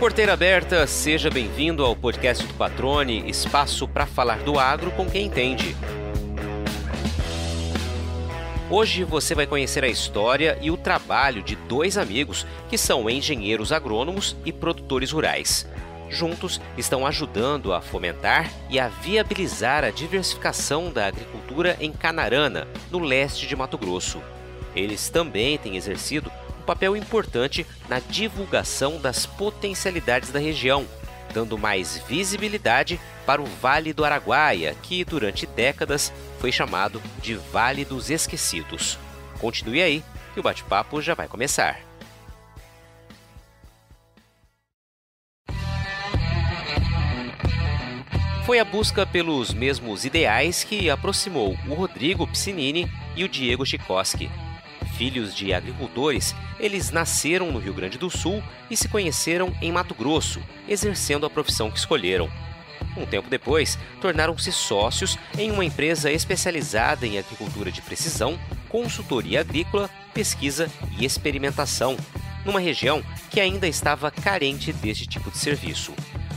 Porteira aberta, seja bem-vindo ao podcast do Patrone, espaço para falar do agro com quem entende. Hoje você vai conhecer a história e o trabalho de dois amigos que são engenheiros agrônomos e produtores rurais. Juntos estão ajudando a fomentar e a viabilizar a diversificação da agricultura em Canarana, no leste de Mato Grosso. Eles também têm exercido papel importante na divulgação das potencialidades da região, dando mais visibilidade para o Vale do Araguaia, que durante décadas foi chamado de Vale dos Esquecidos. Continue aí, que o bate-papo já vai começar. Foi a busca pelos mesmos ideais que aproximou o Rodrigo Piscinini e o Diego Chikoski, Filhos de agricultores, eles nasceram no Rio Grande do Sul e se conheceram em Mato Grosso, exercendo a profissão que escolheram. Um tempo depois, tornaram-se sócios em uma empresa especializada em agricultura de precisão, consultoria agrícola, pesquisa e experimentação, numa região que ainda estava carente deste tipo de serviço.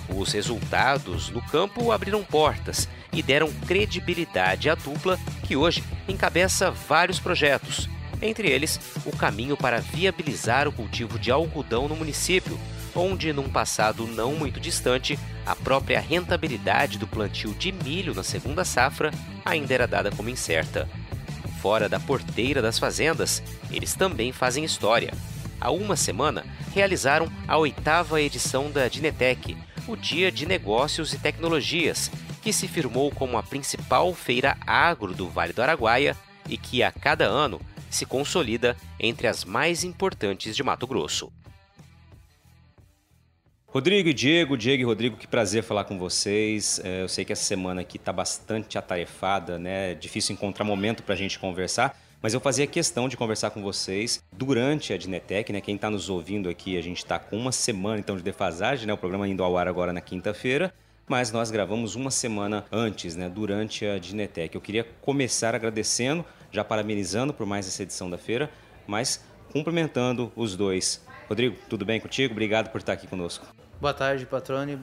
Os resultados no campo abriram portas e deram credibilidade à dupla que hoje encabeça vários projetos, entre eles o caminho para viabilizar o cultivo de algodão no município, onde, num passado não muito distante, a própria rentabilidade do plantio de milho na segunda safra ainda era dada como incerta. Fora da porteira das fazendas, eles também fazem história. Há uma semana, realizaram a oitava edição da Dinetec, o Dia de Negócios e Tecnologias, que se firmou como a principal feira agro do Vale do Araguaia e que, a cada ano, se consolida entre as mais importantes de Mato Grosso. Rodrigo e Diego, Diego e Rodrigo, que prazer falar com vocês. É, eu sei que essa semana aqui está bastante atarefada, né? Difícil encontrar momento para a gente conversar, mas eu fazia questão de conversar com vocês durante a Dinetec, né? Quem está nos ouvindo aqui, a gente está com uma semana então de defasagem, né? O programa indo ao ar agora na quinta-feira mas nós gravamos uma semana antes, né, durante a Dinetec. Eu queria começar agradecendo, já parabenizando por mais essa edição da feira, mas cumprimentando os dois. Rodrigo, tudo bem contigo? Obrigado por estar aqui conosco. Boa tarde, Patrone.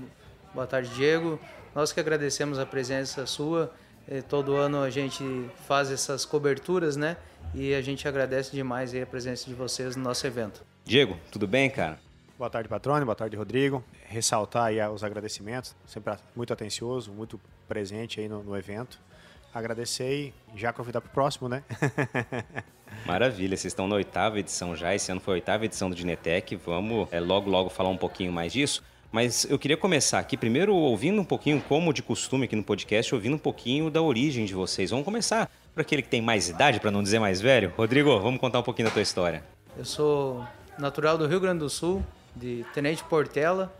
Boa tarde, Diego. Nós que agradecemos a presença sua. Eh, todo ano a gente faz essas coberturas, né? E a gente agradece demais a presença de vocês no nosso evento. Diego, tudo bem, cara? Boa tarde, Patrone. Boa tarde, Rodrigo. Ressaltar aí os agradecimentos, sempre muito atencioso, muito presente aí no, no evento. Agradecer e já convidar para o próximo, né? Maravilha, vocês estão na oitava edição já. Esse ano foi a oitava edição do Dinetec. Vamos é, logo, logo falar um pouquinho mais disso. Mas eu queria começar aqui primeiro ouvindo um pouquinho, como de costume aqui no podcast, ouvindo um pouquinho da origem de vocês. Vamos começar por aquele que tem mais idade, para não dizer mais velho. Rodrigo, vamos contar um pouquinho da tua história. Eu sou natural do Rio Grande do Sul, de Tenente Portela,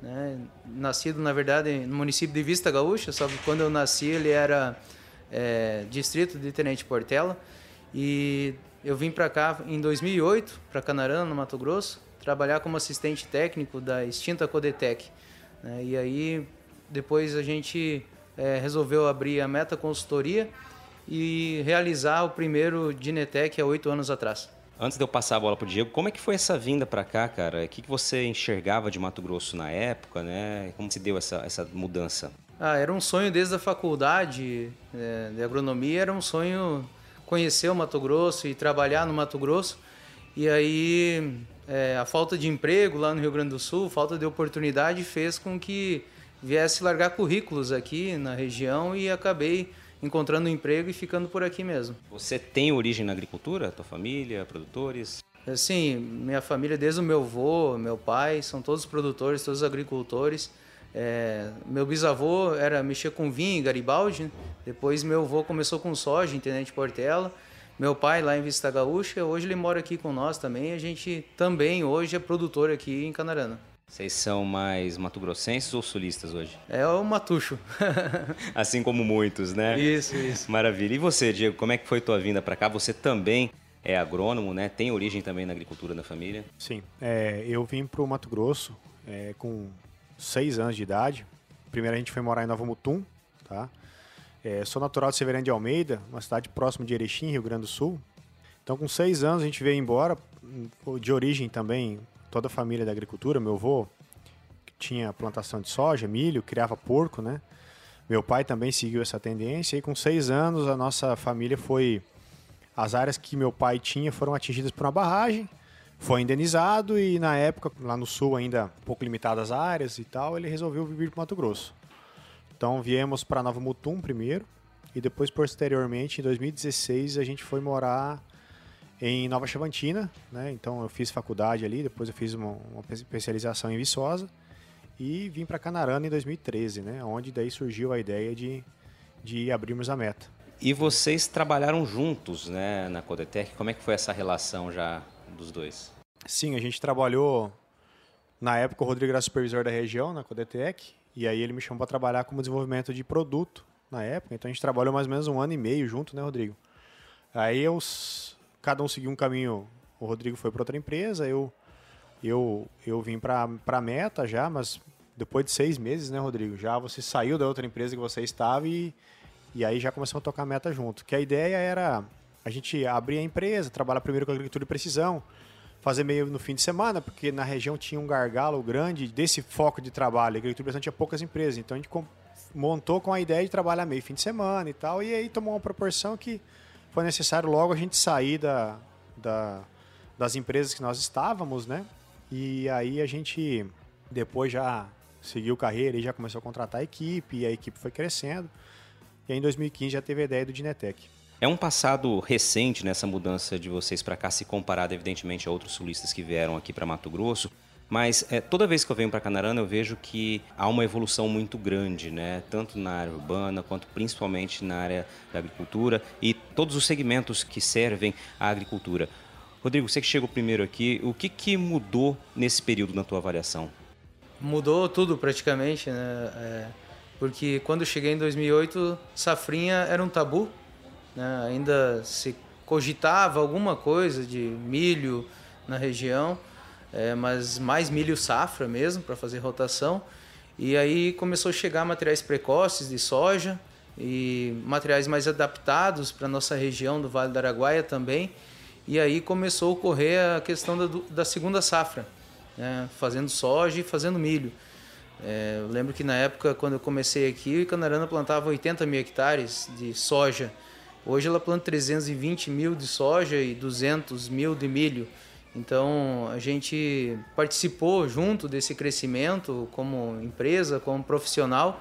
né? nascido na verdade no município de Vista Gaúcha, só que quando eu nasci ele era é, distrito de Tenente Portela e eu vim para cá em 2008 para Canarana, no Mato Grosso, trabalhar como assistente técnico da extinta Codetec. Né? E aí depois a gente é, resolveu abrir a Meta Consultoria e realizar o primeiro Dinetec há oito anos atrás. Antes de eu passar a bola pro Diego, como é que foi essa vinda para cá, cara? O que, que você enxergava de Mato Grosso na época, né? Como se deu essa, essa mudança? Ah, era um sonho desde a faculdade é, de agronomia, era um sonho conhecer o Mato Grosso e trabalhar no Mato Grosso. E aí é, a falta de emprego lá no Rio Grande do Sul, falta de oportunidade fez com que viesse largar currículos aqui na região e acabei encontrando um emprego e ficando por aqui mesmo. Você tem origem na agricultura? Tua família, produtores? Sim, minha família, desde o meu avô, meu pai, são todos produtores, todos agricultores. É, meu bisavô era mexer com vinho, Garibaldi. Depois meu avô começou com soja, em Tenente Portela. Meu pai lá em Vista Gaúcha, hoje ele mora aqui com nós também. A gente também hoje é produtor aqui em Canarana. Vocês são mais mato-grossenses ou sulistas hoje? É o matucho. assim como muitos, né? Isso, isso. Maravilha. E você, Diego, como é que foi tua vinda para cá? Você também é agrônomo, né? Tem origem também na agricultura da família? Sim. É, eu vim para o Mato Grosso é, com seis anos de idade. Primeiro a gente foi morar em Nova Mutum, tá? É, sou natural de Severino de Almeida, uma cidade próxima de Erechim, Rio Grande do Sul. Então, com seis anos, a gente veio embora, de origem também toda a família da agricultura, meu avô tinha plantação de soja, milho, criava porco, né? Meu pai também seguiu essa tendência e com seis anos a nossa família foi... As áreas que meu pai tinha foram atingidas por uma barragem, foi indenizado e na época, lá no sul ainda um pouco limitadas as áreas e tal, ele resolveu vir para Mato Grosso. Então viemos para Nova Mutum primeiro e depois posteriormente em 2016 a gente foi morar em Nova Chavantina, né? Então eu fiz faculdade ali, depois eu fiz uma, uma especialização em Viçosa e vim para Canarana em 2013, né? Onde daí surgiu a ideia de, de abrirmos a meta. E vocês trabalharam juntos, né, na Codetec? Como é que foi essa relação já dos dois? Sim, a gente trabalhou na época o Rodrigo era supervisor da região na Codetec e aí ele me chamou para trabalhar como desenvolvimento de produto na época. Então a gente trabalhou mais ou menos um ano e meio junto, né, Rodrigo? Aí eu cada um seguiu um caminho. O Rodrigo foi para outra empresa, eu eu eu vim para para Meta já, mas depois de seis meses, né, Rodrigo? Já você saiu da outra empresa que você estava e e aí já começou a tocar a Meta junto. Que a ideia era a gente abrir a empresa, trabalhar primeiro com agricultura de precisão, fazer meio no fim de semana, porque na região tinha um gargalo grande desse foco de trabalho. A agricultura de precisão tinha poucas empresas, então a gente montou com a ideia de trabalhar meio fim de semana e tal, e aí tomou uma proporção que foi necessário logo a gente sair da, da, das empresas que nós estávamos, né? E aí a gente depois já seguiu carreira e já começou a contratar a equipe, e a equipe foi crescendo. E aí em 2015 já teve a ideia do Dinetec. É um passado recente nessa mudança de vocês para cá, se comparado, evidentemente, a outros sulistas que vieram aqui para Mato Grosso. Mas é, toda vez que eu venho para Canarana, eu vejo que há uma evolução muito grande, né? tanto na área urbana quanto principalmente na área da agricultura e todos os segmentos que servem à agricultura. Rodrigo, você que chegou primeiro aqui, o que, que mudou nesse período na tua avaliação? Mudou tudo praticamente, né? É, porque quando eu cheguei em 2008, safrinha era um tabu, né? ainda se cogitava alguma coisa de milho na região é, mas mais milho safra mesmo para fazer rotação. E aí começou a chegar materiais precoces de soja e materiais mais adaptados para nossa região do Vale do Araguaia também. E aí começou a ocorrer a questão da, da segunda safra, né? fazendo soja e fazendo milho. É, eu lembro que na época, quando eu comecei aqui, Canarana plantava 80 mil hectares de soja. Hoje ela planta 320 mil de soja e 200 mil de milho. Então a gente participou junto desse crescimento como empresa, como profissional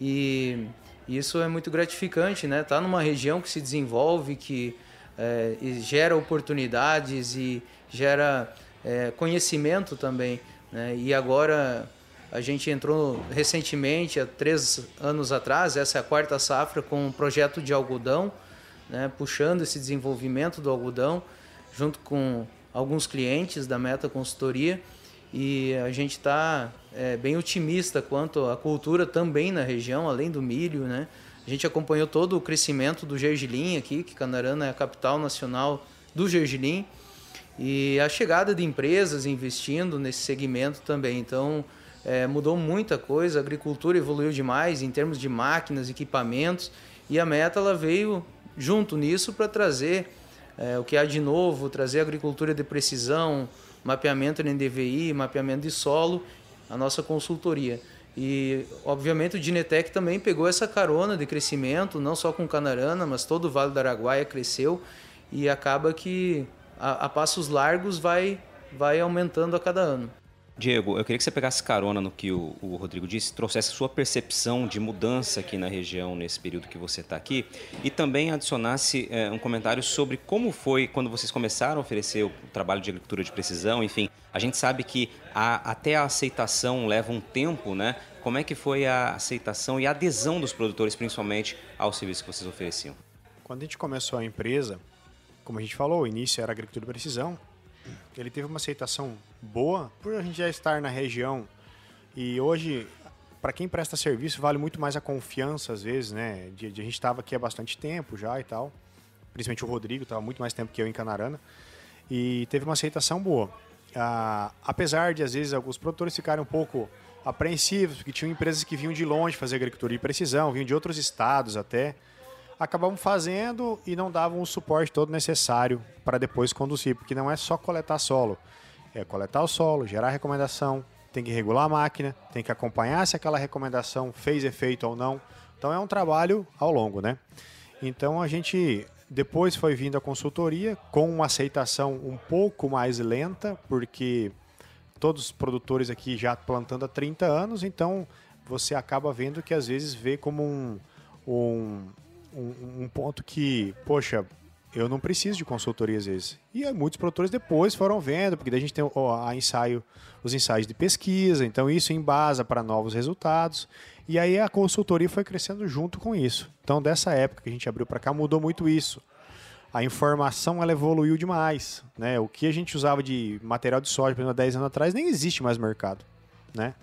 e isso é muito gratificante, né? Tá numa região que se desenvolve, que é, gera oportunidades e gera é, conhecimento também, né? E agora a gente entrou recentemente, há três anos atrás, essa é a quarta safra com um projeto de algodão, né? Puxando esse desenvolvimento do algodão junto com alguns clientes da Meta Consultoria e a gente está é, bem otimista quanto à cultura também na região, além do milho, né? A gente acompanhou todo o crescimento do gergelim aqui, que Canarana é a capital nacional do gergelim, e a chegada de empresas investindo nesse segmento também. Então, é, mudou muita coisa, a agricultura evoluiu demais em termos de máquinas, equipamentos, e a Meta ela veio junto nisso para trazer é, o que há de novo, trazer agricultura de precisão, mapeamento em DVI, mapeamento de solo, a nossa consultoria. E, obviamente, o Dinetec também pegou essa carona de crescimento, não só com Canarana, mas todo o Vale do Araguaia cresceu e acaba que a, a passos largos vai, vai aumentando a cada ano. Diego, eu queria que você pegasse carona no que o, o Rodrigo disse, trouxesse sua percepção de mudança aqui na região nesse período que você está aqui e também adicionasse é, um comentário sobre como foi quando vocês começaram a oferecer o trabalho de agricultura de precisão. Enfim, a gente sabe que a, até a aceitação leva um tempo, né? Como é que foi a aceitação e a adesão dos produtores, principalmente, ao serviço que vocês ofereciam? Quando a gente começou a empresa, como a gente falou, o início era agricultura de precisão, ele teve uma aceitação boa por a gente já estar na região e hoje para quem presta serviço vale muito mais a confiança às vezes, né? De, de a gente estava aqui há bastante tempo já e tal, principalmente o Rodrigo estava muito mais tempo que eu em Canarana e teve uma aceitação boa. Ah, apesar de às vezes alguns produtores ficarem um pouco apreensivos porque tinham empresas que vinham de longe fazer agricultura de precisão, vinham de outros estados até acabamos fazendo e não davam o suporte todo necessário para depois conduzir, porque não é só coletar solo, é coletar o solo, gerar recomendação, tem que regular a máquina, tem que acompanhar se aquela recomendação fez efeito ou não. Então é um trabalho ao longo, né? Então a gente depois foi vindo a consultoria com uma aceitação um pouco mais lenta, porque todos os produtores aqui já plantando há 30 anos, então você acaba vendo que às vezes vê como um, um, um, um ponto que, poxa, eu não preciso de consultoria às vezes. E muitos produtores depois foram vendo, porque daí a gente tem a ensaio, os ensaios de pesquisa, então isso embasa para novos resultados. E aí a consultoria foi crescendo junto com isso. Então dessa época que a gente abriu para cá mudou muito isso. A informação ela evoluiu demais, né? O que a gente usava de material de soja, por exemplo, há 10 anos atrás, nem existe mais mercado, né?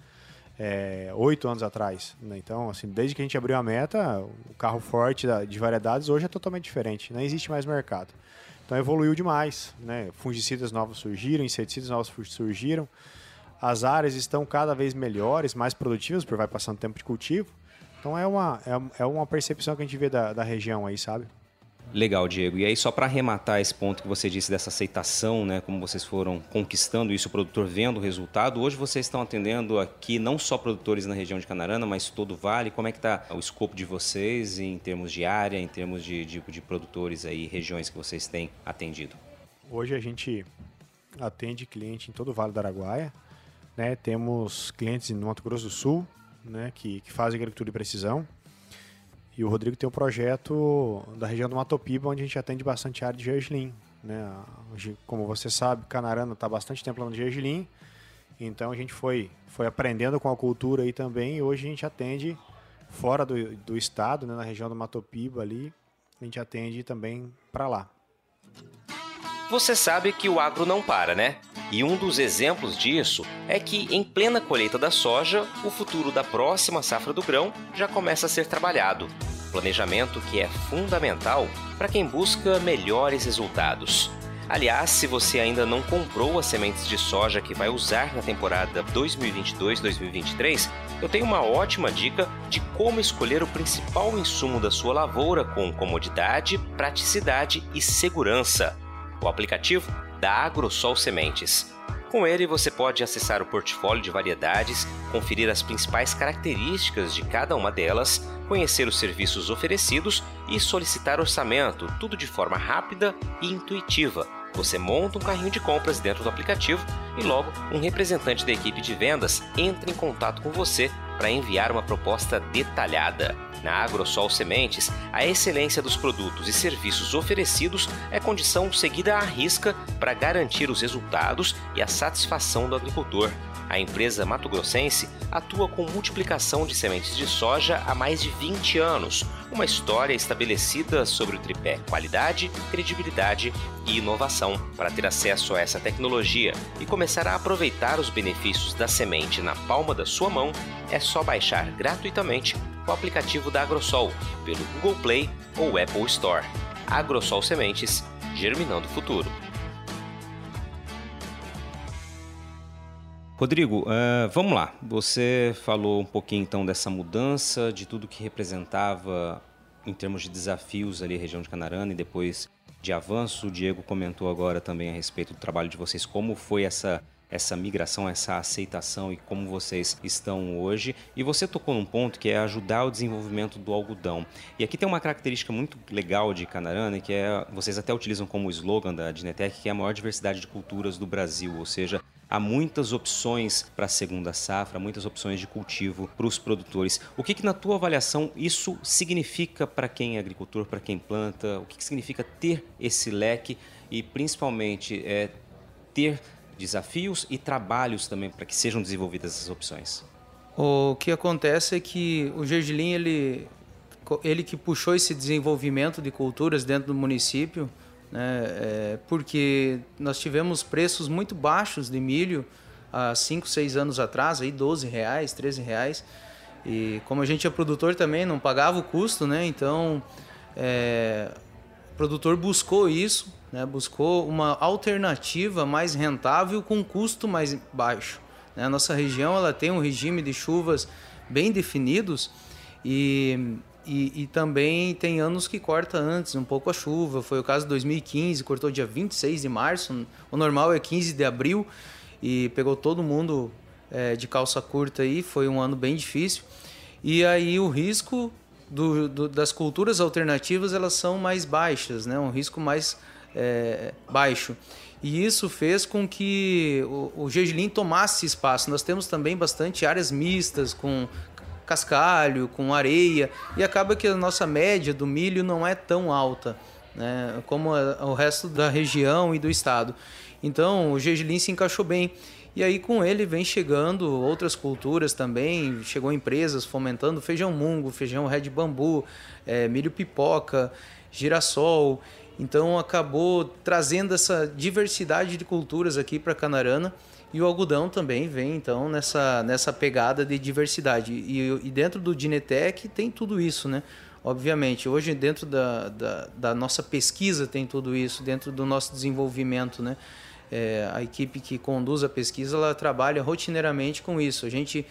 É, oito anos atrás. Né? Então, assim, desde que a gente abriu a meta, o carro forte de variedades hoje é totalmente diferente. Não existe mais mercado. Então evoluiu demais. Né? Fungicidas novos surgiram, inseticidas novos surgiram. As áreas estão cada vez melhores, mais produtivas, porque vai passando tempo de cultivo. Então é uma, é, é uma percepção que a gente vê da, da região aí, sabe? Legal, Diego. E aí, só para arrematar esse ponto que você disse dessa aceitação, né, como vocês foram conquistando isso, o produtor vendo o resultado, hoje vocês estão atendendo aqui não só produtores na região de Canarana, mas todo o Vale. Como é que está o escopo de vocês em termos de área, em termos de, de, de produtores aí, regiões que vocês têm atendido? Hoje a gente atende cliente em todo o Vale do Araguaia. Né? Temos clientes no Mato Grosso do Sul, né, que, que fazem agricultura de precisão. E o Rodrigo tem um projeto da região do Matopiba, onde a gente atende bastante área de gergelim. Né? Como você sabe, Canarana está bastante tempo no gergelim, então a gente foi, foi aprendendo com a cultura aí também, e hoje a gente atende fora do, do estado, né? na região do Matopiba ali, a gente atende também para lá. Você sabe que o agro não para, né? E um dos exemplos disso é que, em plena colheita da soja, o futuro da próxima safra do grão já começa a ser trabalhado. Planejamento que é fundamental para quem busca melhores resultados. Aliás, se você ainda não comprou as sementes de soja que vai usar na temporada 2022-2023, eu tenho uma ótima dica de como escolher o principal insumo da sua lavoura com comodidade, praticidade e segurança o aplicativo da AgroSol Sementes. Com ele, você pode acessar o portfólio de variedades, conferir as principais características de cada uma delas, conhecer os serviços oferecidos e solicitar orçamento, tudo de forma rápida e intuitiva. Você monta um carrinho de compras dentro do aplicativo e logo um representante da equipe de vendas entra em contato com você para enviar uma proposta detalhada. Na AgroSol Sementes, a excelência dos produtos e serviços oferecidos é condição seguida à risca para garantir os resultados e a satisfação do agricultor. A empresa Mato Grossense atua com multiplicação de sementes de soja há mais de 20 anos, uma história estabelecida sobre o tripé qualidade, credibilidade e inovação. Para ter acesso a essa tecnologia e começar a aproveitar os benefícios da semente na palma da sua mão, é só baixar gratuitamente o aplicativo da Agrosol pelo Google Play ou Apple Store. Agrosol Sementes, germinando o futuro. Rodrigo, uh, vamos lá. Você falou um pouquinho então dessa mudança, de tudo que representava em termos de desafios ali região de Canarana e depois de avanço. O Diego comentou agora também a respeito do trabalho de vocês, como foi essa essa migração, essa aceitação e como vocês estão hoje. E você tocou num ponto que é ajudar o desenvolvimento do algodão. E aqui tem uma característica muito legal de Canarana, que é, vocês até utilizam como slogan da Dinetec, que é a maior diversidade de culturas do Brasil, ou seja, há muitas opções para a segunda safra, muitas opções de cultivo para os produtores. O que, que, na tua avaliação, isso significa para quem é agricultor, para quem planta? O que, que significa ter esse leque e, principalmente, é, ter desafios e trabalhos também para que sejam desenvolvidas essas opções? O que acontece é que o gergelim ele ele que puxou esse desenvolvimento de culturas dentro do município, né, é, porque nós tivemos preços muito baixos de milho há 5, 6 anos atrás, aí 12 reais, 13 reais, e como a gente é produtor também, não pagava o custo, né, então é, o produtor buscou isso né, buscou uma alternativa mais rentável com custo mais baixo. Né? A nossa região ela tem um regime de chuvas bem definidos e, e, e, também tem anos que corta antes um pouco a chuva. Foi o caso de 2015, cortou dia 26 de março, o normal é 15 de abril e pegou todo mundo é, de calça curta aí, foi um ano bem difícil. E aí o risco do, do, das culturas alternativas elas são mais baixas, né? um risco mais é, baixo. E isso fez com que o, o gergelim tomasse espaço. Nós temos também bastante áreas mistas com cascalho, com areia, e acaba que a nossa média do milho não é tão alta né, como o resto da região e do estado. Então o gergelim se encaixou bem. E aí com ele vem chegando outras culturas também, chegou empresas fomentando feijão mungo, feijão red bambu, é, milho pipoca, girassol. Então acabou trazendo essa diversidade de culturas aqui para Canarana e o algodão também vem então nessa, nessa pegada de diversidade. E, e dentro do Dinetec tem tudo isso, né? Obviamente, hoje dentro da, da, da nossa pesquisa tem tudo isso, dentro do nosso desenvolvimento, né? É, a equipe que conduz a pesquisa ela trabalha rotineiramente com isso. A gente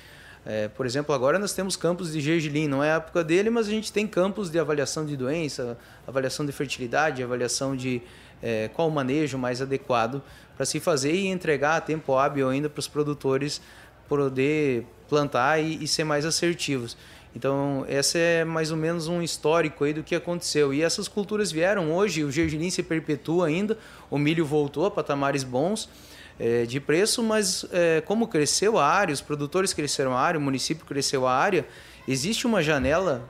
é, por exemplo, agora nós temos campos de gergelim, não é a época dele, mas a gente tem campos de avaliação de doença, avaliação de fertilidade, avaliação de é, qual o manejo mais adequado para se fazer e entregar a tempo hábil ainda para os produtores poder plantar e, e ser mais assertivos. Então, esse é mais ou menos um histórico aí do que aconteceu. E essas culturas vieram hoje, o gergelim se perpetua ainda, o milho voltou a patamares bons é, de preço, mas é, como cresceu a área, os produtores cresceram a área, o município cresceu a área, existe uma janela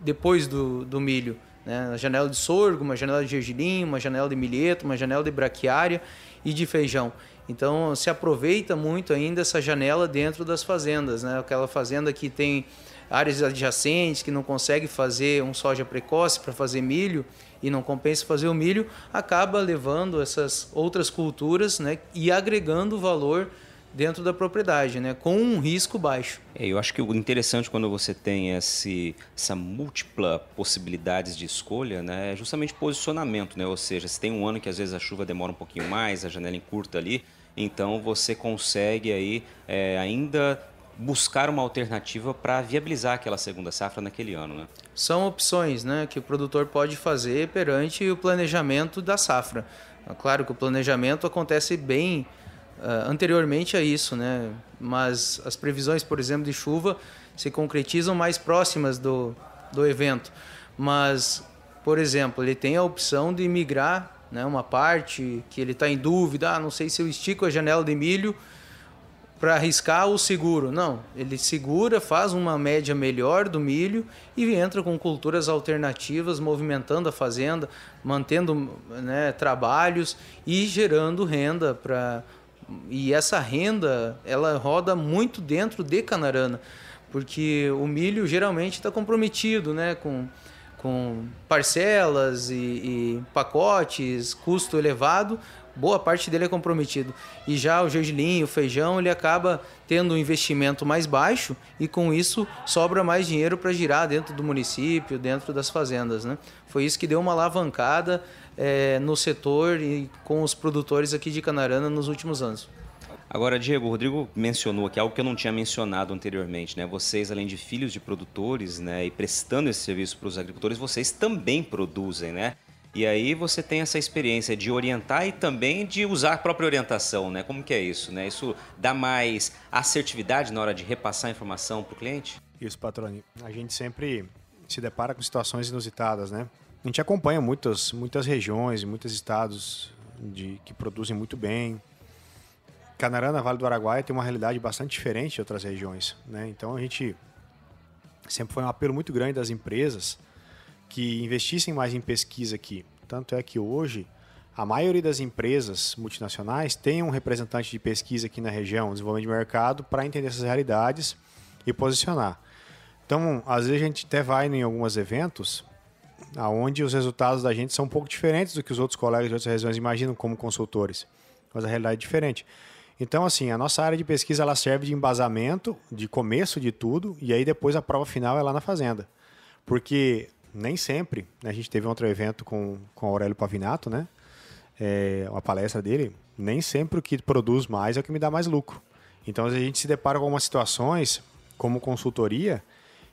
depois do, do milho. Né? Uma janela de sorgo, uma janela de gergelim, uma janela de milheto, uma janela de braquiária e de feijão. Então se aproveita muito ainda essa janela dentro das fazendas, né? Aquela fazenda que tem áreas adjacentes que não consegue fazer um soja precoce para fazer milho e não compensa fazer o milho, acaba levando essas outras culturas né, e agregando valor dentro da propriedade, né, com um risco baixo. É, eu acho que o interessante quando você tem esse, essa múltipla possibilidades de escolha, né, é justamente posicionamento, né, ou seja, se tem um ano que às vezes a chuva demora um pouquinho mais, a janela encurta ali, então você consegue aí é, ainda buscar uma alternativa para viabilizar aquela segunda safra naquele ano, né? São opções, né, que o produtor pode fazer perante o planejamento da safra. É claro que o planejamento acontece bem uh, anteriormente a isso, né? Mas as previsões, por exemplo, de chuva se concretizam mais próximas do, do evento. Mas, por exemplo, ele tem a opção de migrar, né, uma parte que ele está em dúvida, ah, não sei se eu estico a janela de milho para arriscar o seguro. Não, ele segura, faz uma média melhor do milho e entra com culturas alternativas, movimentando a fazenda, mantendo né, trabalhos e gerando renda para e essa renda ela roda muito dentro de Canarana, porque o milho geralmente está comprometido, né, com com parcelas e, e pacotes, custo elevado, boa parte dele é comprometido. E já o gergelim, o feijão, ele acaba tendo um investimento mais baixo e com isso sobra mais dinheiro para girar dentro do município, dentro das fazendas. Né? Foi isso que deu uma alavancada é, no setor e com os produtores aqui de Canarana nos últimos anos. Agora, Diego, o Rodrigo mencionou aqui algo que eu não tinha mencionado anteriormente, né? Vocês, além de filhos de produtores, né, e prestando esse serviço para os agricultores, vocês também produzem, né? E aí você tem essa experiência de orientar e também de usar a própria orientação, né? Como que é isso, né? Isso dá mais assertividade na hora de repassar a informação para o cliente? Isso, patrone. A gente sempre se depara com situações inusitadas, né? A gente acompanha muitas, muitas regiões, muitos estados de, que produzem muito bem. Canarana, Vale do Araguaia tem uma realidade bastante diferente de outras regiões, né? Então a gente sempre foi um apelo muito grande das empresas que investissem mais em pesquisa aqui. Tanto é que hoje a maioria das empresas multinacionais tem um representante de pesquisa aqui na região, desenvolvimento de mercado, para entender essas realidades e posicionar. Então, às vezes a gente até vai em alguns eventos aonde os resultados da gente são um pouco diferentes do que os outros colegas de outras regiões imaginam como consultores, mas a realidade é diferente. Então, assim, a nossa área de pesquisa ela serve de embasamento, de começo de tudo, e aí depois a prova final é lá na fazenda. Porque nem sempre. Né? A gente teve outro evento com, com o Aurélio Pavinato, né? É, uma palestra dele. Nem sempre o que produz mais é o que me dá mais lucro. Então a gente se depara com algumas situações, como consultoria,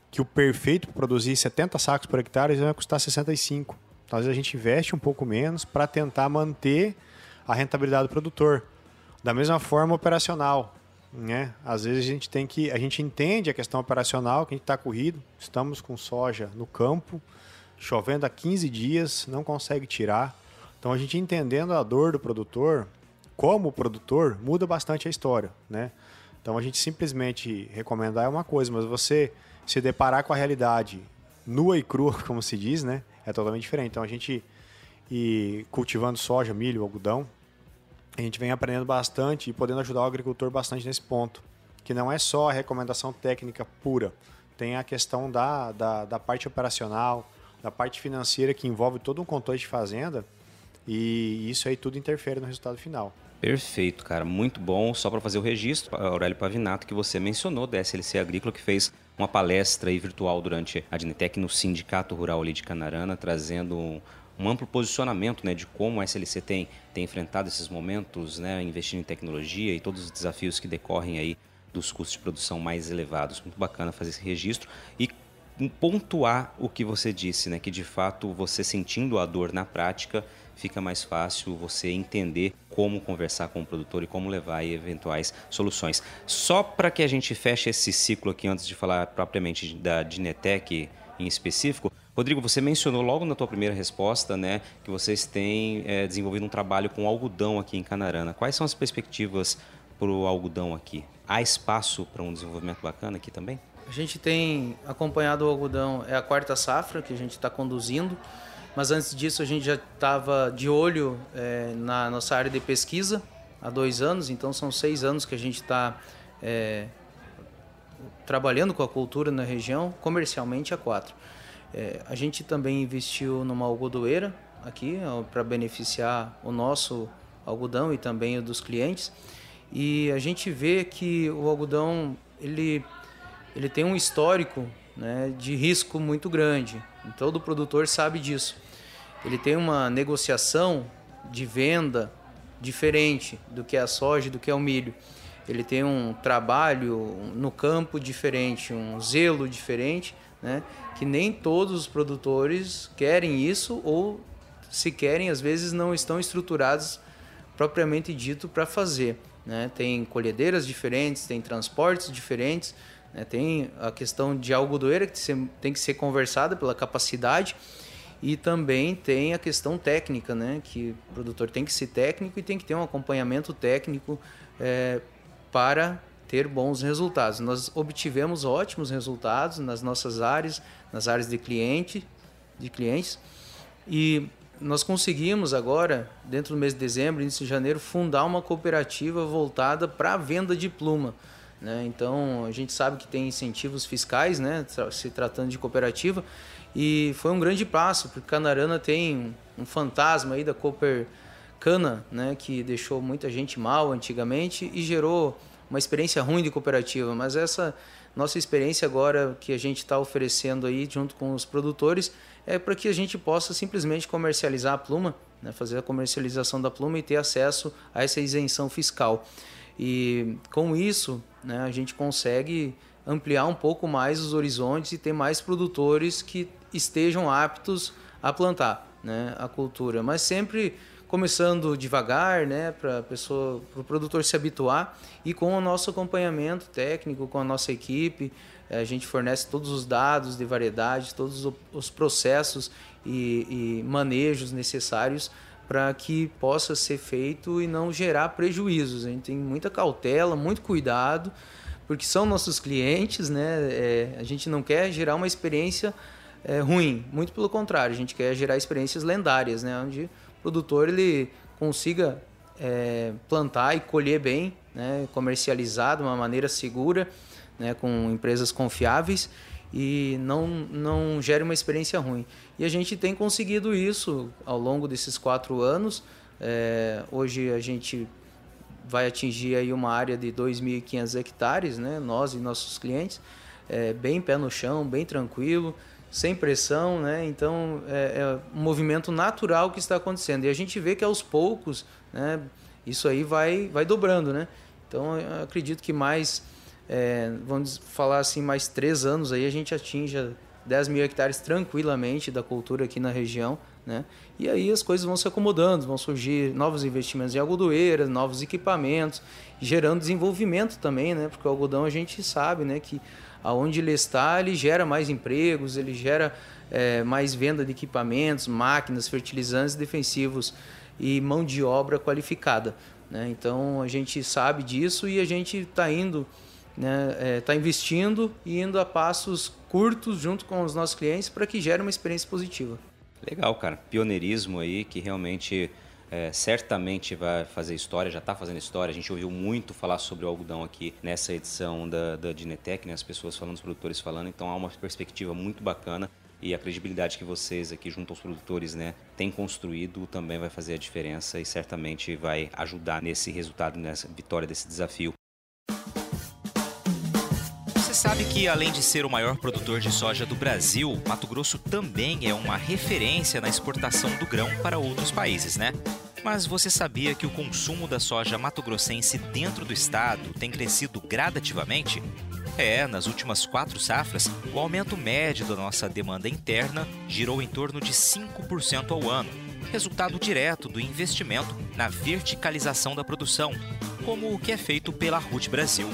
que o perfeito para produzir 70 sacos por hectare vai custar 65. Então, às vezes a gente investe um pouco menos para tentar manter a rentabilidade do produtor. Da mesma forma operacional. né? Às vezes a gente tem que, a gente entende a questão operacional, que a gente está corrido, estamos com soja no campo, chovendo há 15 dias, não consegue tirar. Então a gente entendendo a dor do produtor, como produtor, muda bastante a história, né? Então a gente simplesmente recomendar é uma coisa, mas você se deparar com a realidade nua e crua, como se diz, né? É totalmente diferente. Então a gente e cultivando soja, milho, algodão, a gente vem aprendendo bastante e podendo ajudar o agricultor bastante nesse ponto, que não é só a recomendação técnica pura, tem a questão da, da, da parte operacional, da parte financeira que envolve todo um controle de fazenda e isso aí tudo interfere no resultado final. Perfeito, cara, muito bom. Só para fazer o registro, Aurélio Pavinato, que você mencionou da SLC Agrícola, que fez uma palestra virtual durante a Dinetec no Sindicato Rural ali de Canarana, trazendo um amplo posicionamento né, de como a SLC tem, tem enfrentado esses momentos, né, investindo em tecnologia e todos os desafios que decorrem aí dos custos de produção mais elevados. Muito bacana fazer esse registro e pontuar o que você disse, né, que de fato você sentindo a dor na prática fica mais fácil você entender como conversar com o produtor e como levar eventuais soluções. Só para que a gente feche esse ciclo aqui antes de falar propriamente da Dinetec em específico, Rodrigo, você mencionou logo na tua primeira resposta, né, que vocês têm é, desenvolvido um trabalho com algodão aqui em Canarana. Quais são as perspectivas para o algodão aqui? Há espaço para um desenvolvimento bacana aqui também? A gente tem acompanhado o algodão, é a quarta safra que a gente está conduzindo, mas antes disso a gente já estava de olho é, na nossa área de pesquisa há dois anos, então são seis anos que a gente está é, trabalhando com a cultura na região, comercialmente há quatro. É, a gente também investiu numa algodoeira aqui para beneficiar o nosso algodão e também o dos clientes. E a gente vê que o algodão ele, ele tem um histórico né, de risco muito grande. Todo produtor sabe disso. Ele tem uma negociação de venda diferente do que é a soja, do que é o milho. Ele tem um trabalho no campo diferente, um zelo diferente né? Que nem todos os produtores querem isso ou se querem, às vezes não estão estruturados propriamente dito para fazer, né? Tem colhedeiras diferentes, tem transportes diferentes, né? tem a questão de algodoeira que tem que ser conversada pela capacidade e também tem a questão técnica, né? Que o produtor tem que ser técnico e tem que ter um acompanhamento técnico é, para ter bons resultados. Nós obtivemos ótimos resultados nas nossas áreas, nas áreas de cliente, de clientes, e nós conseguimos agora, dentro do mês de dezembro, início de janeiro, fundar uma cooperativa voltada para a venda de pluma. Né? Então, a gente sabe que tem incentivos fiscais, né? se tratando de cooperativa, e foi um grande passo, porque Canarana tem um fantasma aí da Cooper Cana, né? que deixou muita gente mal antigamente e gerou uma experiência ruim de cooperativa, mas essa nossa experiência agora que a gente está oferecendo aí junto com os produtores é para que a gente possa simplesmente comercializar a pluma, né, fazer a comercialização da pluma e ter acesso a essa isenção fiscal. E com isso, né, a gente consegue ampliar um pouco mais os horizontes e ter mais produtores que estejam aptos a plantar né, a cultura, mas sempre começando devagar, né, para pessoa, para o produtor se habituar e com o nosso acompanhamento técnico, com a nossa equipe, a gente fornece todos os dados de variedade, todos os processos e, e manejos necessários para que possa ser feito e não gerar prejuízos. A gente tem muita cautela, muito cuidado, porque são nossos clientes, né? É, a gente não quer gerar uma experiência é, ruim, muito pelo contrário, a gente quer gerar experiências lendárias, né? Onde produtor ele consiga é, plantar e colher bem, né, comercializar de uma maneira segura, né, com empresas confiáveis e não, não gere uma experiência ruim. E a gente tem conseguido isso ao longo desses quatro anos. É, hoje a gente vai atingir aí uma área de 2.500 hectares, né, nós e nossos clientes, é, bem pé no chão, bem tranquilo sem pressão, né? Então é, é, um movimento natural que está acontecendo e a gente vê que aos poucos, né? Isso aí vai vai dobrando, né? Então acredito que mais, é, vamos falar assim, mais três anos aí a gente atinja 10 mil hectares tranquilamente da cultura aqui na região. Né? E aí as coisas vão se acomodando, vão surgir novos investimentos em algodoeiras, novos equipamentos, gerando desenvolvimento também, né? porque o algodão a gente sabe né, que aonde ele está, ele gera mais empregos, ele gera é, mais venda de equipamentos, máquinas, fertilizantes defensivos e mão de obra qualificada. Né? Então a gente sabe disso e a gente está indo, está né, é, tá investindo e indo a passos curtos junto com os nossos clientes para que gere uma experiência positiva. Legal, cara. Pioneirismo aí que realmente é, certamente vai fazer história, já está fazendo história. A gente ouviu muito falar sobre o algodão aqui nessa edição da, da Dinetec, né? as pessoas falando, os produtores falando, então há uma perspectiva muito bacana e a credibilidade que vocês aqui junto aos produtores né, têm construído também vai fazer a diferença e certamente vai ajudar nesse resultado, nessa vitória desse desafio. Sabe que além de ser o maior produtor de soja do Brasil, Mato Grosso também é uma referência na exportação do grão para outros países, né? Mas você sabia que o consumo da soja mato-grossense dentro do estado tem crescido gradativamente? É, nas últimas quatro safras, o aumento médio da nossa demanda interna girou em torno de 5% ao ano, resultado direto do investimento na verticalização da produção, como o que é feito pela RUT Brasil.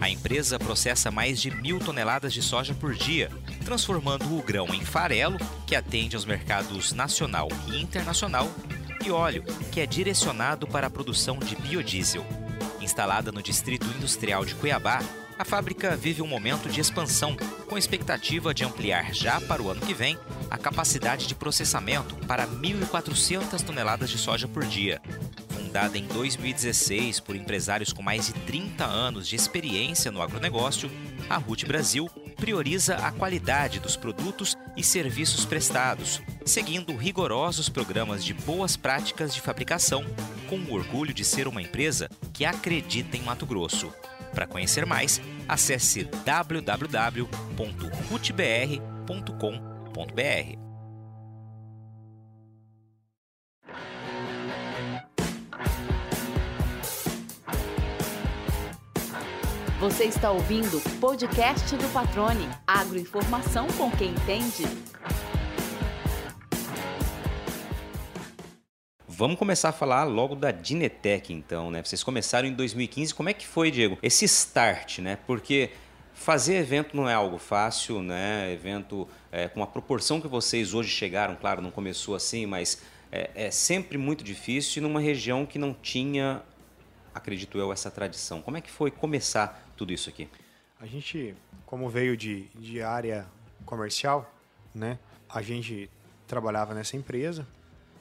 A empresa processa mais de mil toneladas de soja por dia, transformando o grão em farelo, que atende aos mercados nacional e internacional, e óleo, que é direcionado para a produção de biodiesel. Instalada no Distrito Industrial de Cuiabá, a fábrica vive um momento de expansão, com expectativa de ampliar já para o ano que vem a capacidade de processamento para 1.400 toneladas de soja por dia. Fundada em 2016 por empresários com mais de 30 anos de experiência no agronegócio, a RUT Brasil prioriza a qualidade dos produtos e serviços prestados, seguindo rigorosos programas de boas práticas de fabricação, com o orgulho de ser uma empresa que acredita em Mato Grosso. Para conhecer mais, acesse www.rutbr.com.br. Você está ouvindo o podcast do Patrone. Agroinformação com quem entende. Vamos começar a falar logo da Dinetec, então, né? Vocês começaram em 2015. Como é que foi, Diego? Esse start, né? Porque fazer evento não é algo fácil, né? Evento é, com a proporção que vocês hoje chegaram, claro, não começou assim, mas é, é sempre muito difícil e numa região que não tinha, acredito eu, essa tradição. Como é que foi começar tudo isso aqui? A gente, como veio de, de área comercial, né? A gente trabalhava nessa empresa,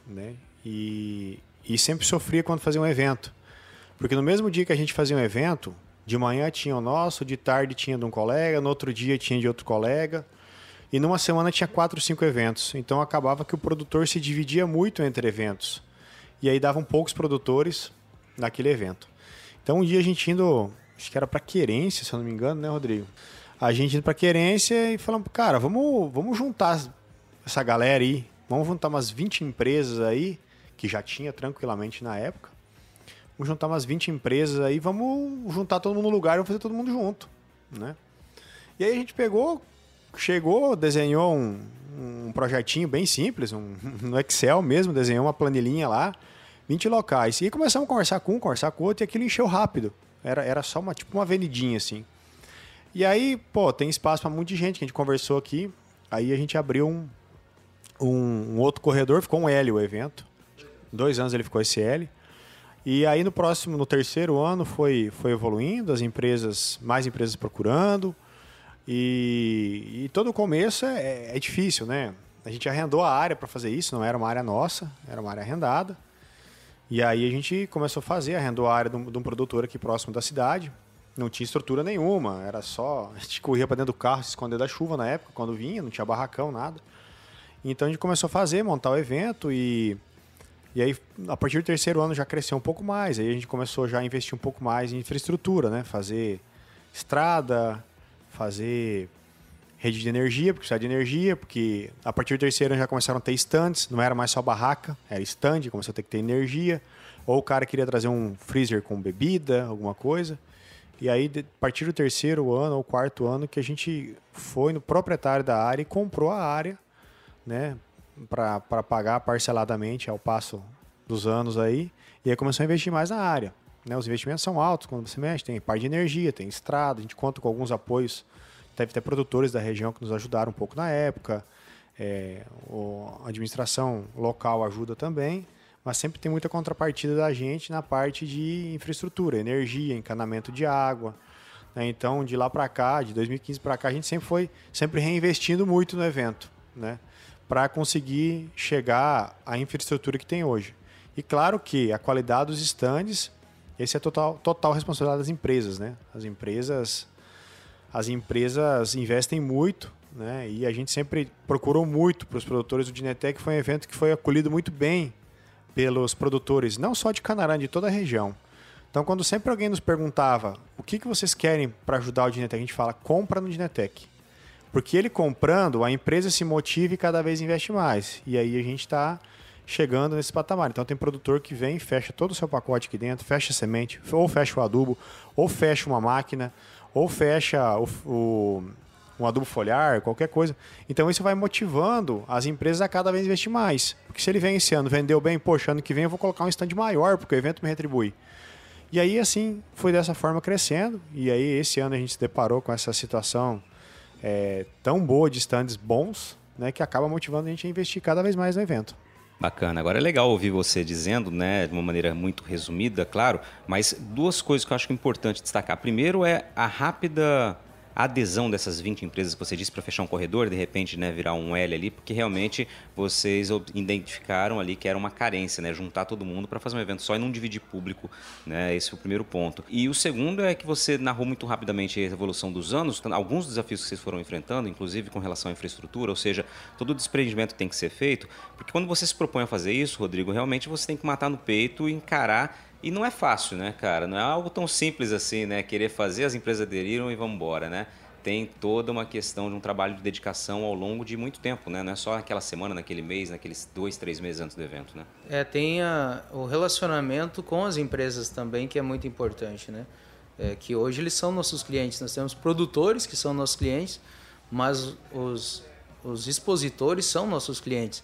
né? E, e sempre sofria quando fazia um evento. Porque no mesmo dia que a gente fazia um evento, de manhã tinha o nosso, de tarde tinha de um colega, no outro dia tinha de outro colega. E numa semana tinha quatro, cinco eventos. Então acabava que o produtor se dividia muito entre eventos. E aí davam poucos produtores naquele evento. Então um dia a gente indo, acho que era para Querência, se eu não me engano, né, Rodrigo? A gente indo para Querência e falando, cara, vamos, vamos juntar essa galera aí. Vamos juntar umas 20 empresas aí que já tinha tranquilamente na época. Vamos juntar umas 20 empresas aí, vamos juntar todo mundo no lugar e vamos fazer todo mundo junto, né? E aí a gente pegou, chegou, desenhou um, um projetinho bem simples, um, no Excel mesmo, desenhou uma planilhinha lá, 20 locais. E começamos a conversar com um, conversar com outro, e aquilo encheu rápido. Era, era só uma, tipo uma avenidinha, assim. E aí, pô, tem espaço para muita gente que a gente conversou aqui. Aí a gente abriu um, um, um outro corredor, ficou um L o evento. Dois anos ele ficou SL. E aí no próximo, no terceiro ano, foi, foi evoluindo, as empresas, mais empresas procurando. E, e todo o começo é, é difícil, né? A gente arrendou a área para fazer isso, não era uma área nossa, era uma área arrendada. E aí a gente começou a fazer, arrendou a área de um, produtor aqui próximo da cidade. Não tinha estrutura nenhuma, era só. A gente corria para dentro do carro, se esconder da chuva na época, quando vinha, não tinha barracão, nada. Então a gente começou a fazer, montar o evento e e aí, a partir do terceiro ano já cresceu um pouco mais. Aí a gente começou já a investir um pouco mais em infraestrutura, né? Fazer estrada, fazer rede de energia, porque precisa de energia, porque a partir do terceiro ano já começaram a ter stands, não era mais só barraca, era stand, começou a ter que ter energia. Ou o cara queria trazer um freezer com bebida, alguma coisa. E aí, a partir do terceiro ano ou quarto ano, que a gente foi no proprietário da área e comprou a área, né, para pagar parceladamente ao passo dos anos aí. E aí começou a investir mais na área. Né? Os investimentos são altos quando você mexe, tem parte de energia, tem estrada, a gente conta com alguns apoios. Deve ter produtores da região que nos ajudaram um pouco na época. É, a administração local ajuda também mas sempre tem muita contrapartida da gente na parte de infraestrutura, energia, encanamento de água. Né? Então, de lá para cá, de 2015 para cá, a gente sempre foi sempre reinvestindo muito no evento, né? para conseguir chegar à infraestrutura que tem hoje. E claro que a qualidade dos estandes, esse é total, total responsabilidade das empresas, né? As empresas, as empresas investem muito, né? E a gente sempre procurou muito para os produtores do Dinetec, foi um evento que foi acolhido muito bem pelos produtores, não só de Canarã, de toda a região. Então, quando sempre alguém nos perguntava o que, que vocês querem para ajudar o Dinetec, a gente fala compra no Dinetec. Porque ele comprando, a empresa se motiva e cada vez investe mais. E aí a gente está chegando nesse patamar. Então tem produtor que vem, fecha todo o seu pacote aqui dentro, fecha a semente, ou fecha o adubo, ou fecha uma máquina, ou fecha o, o um adubo foliar, qualquer coisa. Então isso vai motivando as empresas a cada vez investir mais. Porque se ele vem esse ano, vendeu bem, poxa, ano que vem eu vou colocar um stand maior, porque o evento me retribui. E aí, assim, foi dessa forma crescendo. E aí, esse ano a gente se deparou com essa situação é, tão boa de stands bons, né, que acaba motivando a gente a investir cada vez mais no evento. Bacana. Agora é legal ouvir você dizendo, né, de uma maneira muito resumida, claro, mas duas coisas que eu acho importante destacar. Primeiro é a rápida adesão dessas 20 empresas que você disse para fechar um corredor, de repente né, virar um L ali, porque realmente vocês identificaram ali que era uma carência, né, juntar todo mundo para fazer um evento só e não dividir público. Né, esse é o primeiro ponto. E o segundo é que você narrou muito rapidamente a evolução dos anos, alguns desafios que vocês foram enfrentando, inclusive com relação à infraestrutura, ou seja, todo o desprendimento tem que ser feito, porque quando você se propõe a fazer isso, Rodrigo, realmente você tem que matar no peito e encarar e não é fácil, né, cara? Não é algo tão simples assim, né? Querer fazer, as empresas aderiram e vamos embora, né? Tem toda uma questão de um trabalho de dedicação ao longo de muito tempo, né? Não é só aquela semana, naquele mês, naqueles dois, três meses antes do evento, né? É, tem a, o relacionamento com as empresas também, que é muito importante, né? É, que hoje eles são nossos clientes. Nós temos produtores que são nossos clientes, mas os, os expositores são nossos clientes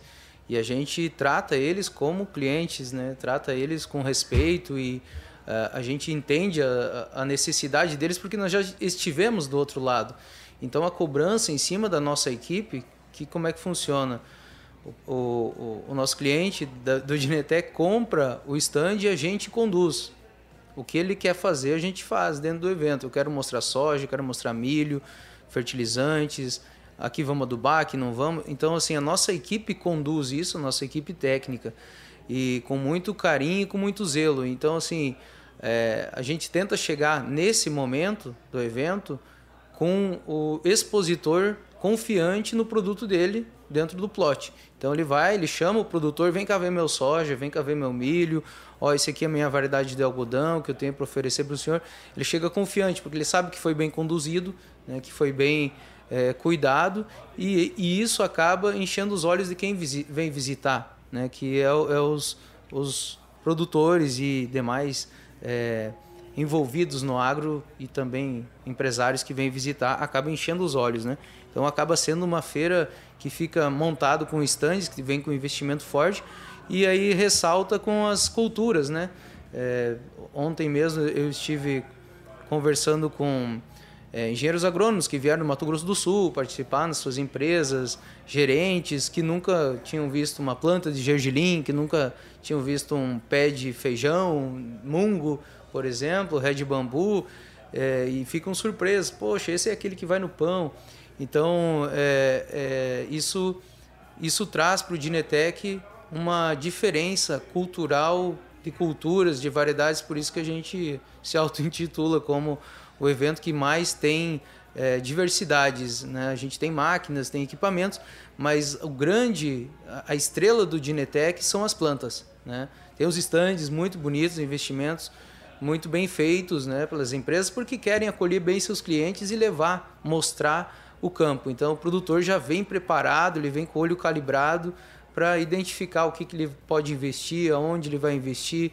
e a gente trata eles como clientes, né? Trata eles com respeito e uh, a gente entende a, a, necessidade deles porque nós já estivemos do outro lado. Então a cobrança em cima da nossa equipe, que como é que funciona? O, o, o nosso cliente da, do Dinetec compra o stand e a gente conduz. O que ele quer fazer, a gente faz dentro do evento. Eu quero mostrar soja, eu quero mostrar milho, fertilizantes, aqui vamos adubar, aqui não vamos. Então, assim, a nossa equipe conduz isso, a nossa equipe técnica, e com muito carinho e com muito zelo. Então, assim, é, a gente tenta chegar nesse momento do evento com o expositor confiante no produto dele dentro do plot. Então ele vai, ele chama o produtor, vem cá ver meu soja, vem cá ver meu milho, ó, esse aqui é a minha variedade de algodão que eu tenho para oferecer para o senhor. Ele chega confiante, porque ele sabe que foi bem conduzido, né, que foi bem é, cuidado e, e, isso acaba enchendo os olhos de quem visi, vem visitar, né? que é, é, os, os produtores e demais é, envolvidos no agro e também empresários que vêm visitar, acaba enchendo os olhos. Né? Então acaba sendo uma feira que fica montado com estandes, que vem com investimento forte e aí ressalta com as culturas. Né? É, ontem mesmo eu estive conversando com é, engenheiros agrônomos que vieram do Mato Grosso do Sul participar nas suas empresas, gerentes que nunca tinham visto uma planta de gergelim, que nunca tinham visto um pé de feijão, mungo, por exemplo, ré de bambu, é, e ficam surpresos. Poxa, esse é aquele que vai no pão. Então, é, é isso, isso traz para o Dinetec uma diferença cultural de culturas, de variedades, por isso que a gente se auto-intitula como o evento que mais tem é, diversidades. Né? A gente tem máquinas, tem equipamentos, mas o grande, a estrela do Dinetec são as plantas. Né? Tem os estandes muito bonitos, investimentos muito bem feitos né, pelas empresas, porque querem acolher bem seus clientes e levar, mostrar o campo. Então o produtor já vem preparado, ele vem com o olho calibrado para identificar o que, que ele pode investir, aonde ele vai investir,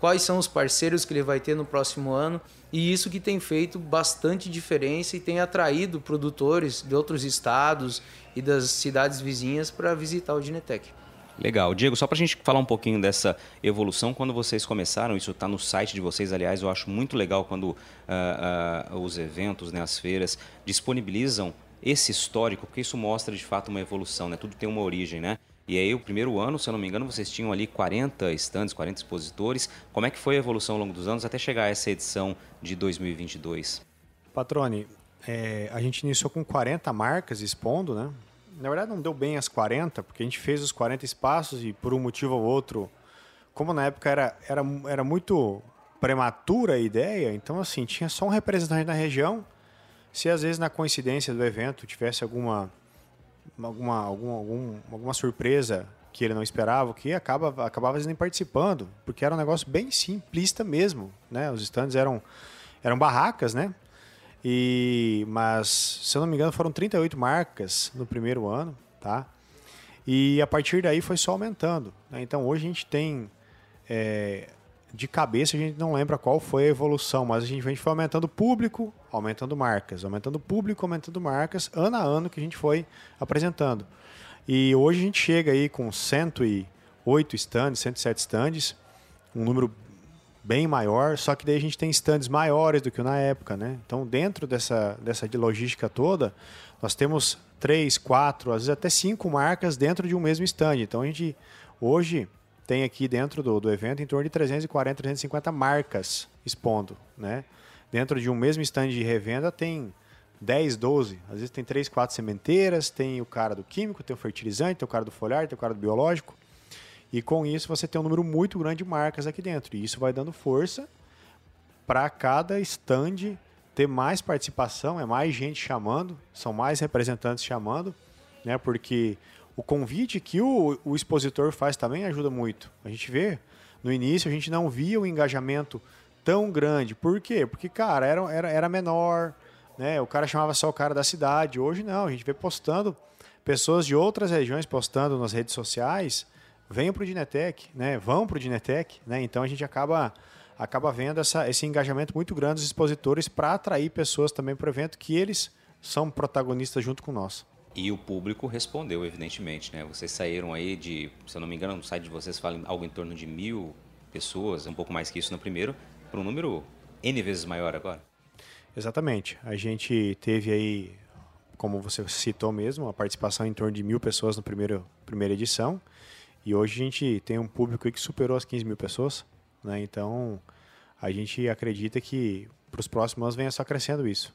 quais são os parceiros que ele vai ter no próximo ano. E isso que tem feito bastante diferença e tem atraído produtores de outros estados e das cidades vizinhas para visitar o Dinetec. Legal. Diego, só para a gente falar um pouquinho dessa evolução, quando vocês começaram, isso está no site de vocês, aliás, eu acho muito legal quando uh, uh, os eventos, né, as feiras, disponibilizam esse histórico, porque isso mostra de fato uma evolução, né? tudo tem uma origem, né? E aí, o primeiro ano, se eu não me engano, vocês tinham ali 40 stands, 40 expositores. Como é que foi a evolução ao longo dos anos até chegar a essa edição de 2022? Patrone, é, a gente iniciou com 40 marcas expondo, né? Na verdade, não deu bem as 40, porque a gente fez os 40 espaços e, por um motivo ou outro, como na época era, era, era muito prematura a ideia, então, assim, tinha só um representante na região. Se às vezes na coincidência do evento tivesse alguma alguma, algum, algum, alguma surpresa que ele não esperava, que acaba, acabava nem participando, porque era um negócio bem simplista mesmo, né? Os stands eram, eram barracas, né? E, mas, se eu não me engano, foram 38 marcas no primeiro ano, tá? E a partir daí foi só aumentando. Né? Então hoje a gente tem é, de cabeça a gente não lembra qual foi a evolução, mas a gente, a gente foi aumentando o público, aumentando marcas, aumentando público, aumentando marcas, ano a ano que a gente foi apresentando. E hoje a gente chega aí com 108 stands, 107 stands, um número bem maior, só que daí a gente tem stands maiores do que na época, né? Então, dentro dessa, dessa logística toda, nós temos três, quatro, às vezes até cinco marcas dentro de um mesmo stand. Então, a gente hoje tem aqui dentro do, do evento em torno de 340, 350 marcas expondo, né? Dentro de um mesmo stand de revenda tem 10, 12, às vezes tem 3, 4 sementeiras, tem o cara do químico, tem o fertilizante, tem o cara do foliar, tem o cara do biológico. E com isso você tem um número muito grande de marcas aqui dentro. E isso vai dando força para cada stand ter mais participação, é mais gente chamando, são mais representantes chamando, né? Porque o convite que o, o expositor faz também ajuda muito. A gente vê, no início a gente não via o engajamento tão grande. Por quê? Porque, cara, era, era, era menor, né? O cara chamava só o cara da cidade. Hoje não, a gente vê postando pessoas de outras regiões postando nas redes sociais, venham para o Dinetec, né? Vão para o Dinetec, né? Então a gente acaba acaba vendo essa, esse engajamento muito grande dos expositores para atrair pessoas também para o evento que eles são protagonistas junto com nós. E o público respondeu, evidentemente. Né? Vocês saíram aí de, se eu não me engano, no site de vocês fala algo em torno de mil pessoas, um pouco mais que isso no primeiro, para um número N vezes maior agora. Exatamente. A gente teve aí, como você citou mesmo, a participação em torno de mil pessoas na primeira, primeira edição. E hoje a gente tem um público que superou as 15 mil pessoas. Né? Então, a gente acredita que para os próximos anos venha só crescendo isso